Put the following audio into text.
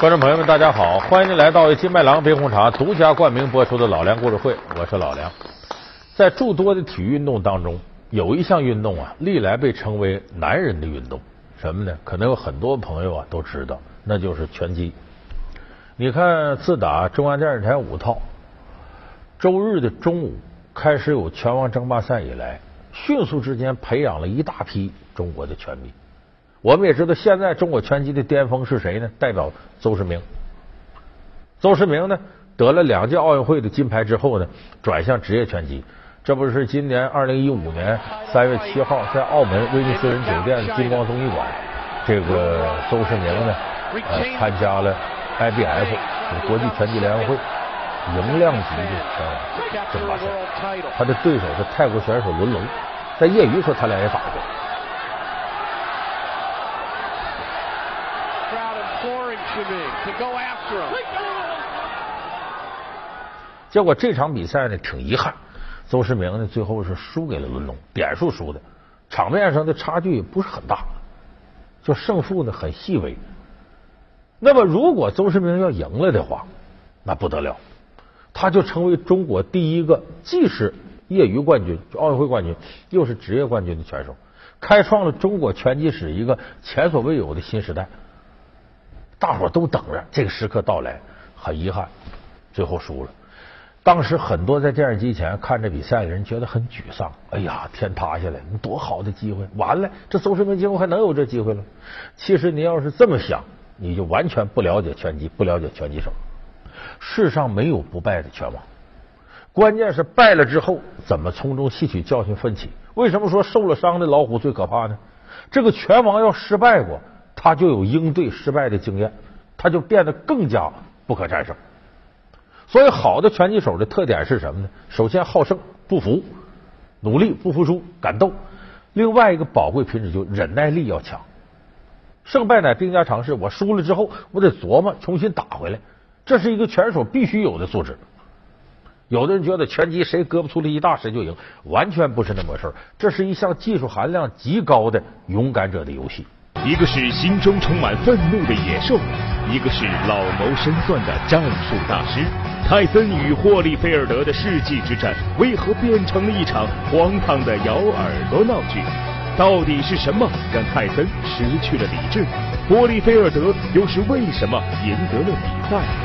观众朋友们，大家好！欢迎您来到金麦郎冰红茶独家冠名播出的《老梁故事会》，我是老梁。在诸多的体育运动当中，有一项运动啊，历来被称为男人的运动，什么呢？可能有很多朋友啊都知道，那就是拳击。你看，自打中央电视台五套周日的中午开始有拳王争霸赛以来，迅速之间培养了一大批中国的拳迷。我们也知道，现在中国拳击的巅峰是谁呢？代表邹市明。邹市明呢，得了两届奥运会的金牌之后呢，转向职业拳击。这不是今年二零一五年三月七号在澳门威尼斯人酒店金光综艺馆，这个邹市明呢，呃，参加了 IBF 国际拳击联合会赢量级的拳王争霸赛。他的对手是泰国选手伦龙，在业余时候他俩也打过。结果这场比赛呢，挺遗憾，邹市明呢最后是输给了伦龙，点数输的，场面上的差距不是很大，就胜负呢很细微。那么如果邹市明要赢了的话，那不得了，他就成为中国第一个既是业余冠军、奥运会冠军，又是职业冠军的拳手，开创了中国拳击史一个前所未有的新时代。大伙都等着这个时刻到来，很遗憾，最后输了。当时很多在电视机前看着比赛的人觉得很沮丧。哎呀，天塌下来，你多好的机会，完了，这邹市明今后还能有这机会了？其实你要是这么想，你就完全不了解拳击，不了解拳击手。世上没有不败的拳王，关键是败了之后怎么从中吸取教训奋起。为什么说受了伤的老虎最可怕呢？这个拳王要失败过。他就有应对失败的经验，他就变得更加不可战胜。所以，好的拳击手的特点是什么呢？首先好胜不服，努力不服输，敢斗。另外一个宝贵品质就忍耐力要强。胜败乃兵家常事，我输了之后，我得琢磨重新打回来，这是一个拳手必须有的素质。有的人觉得拳击谁胳膊粗力一大谁就赢，完全不是那么回事这是一项技术含量极高的勇敢者的游戏。一个是心中充满愤怒的野兽，一个是老谋深算的战术大师。泰森与霍利菲尔德的世纪之战，为何变成了一场荒唐的咬耳朵闹剧？到底是什么让泰森失去了理智？霍利菲尔德又是为什么赢得了比赛？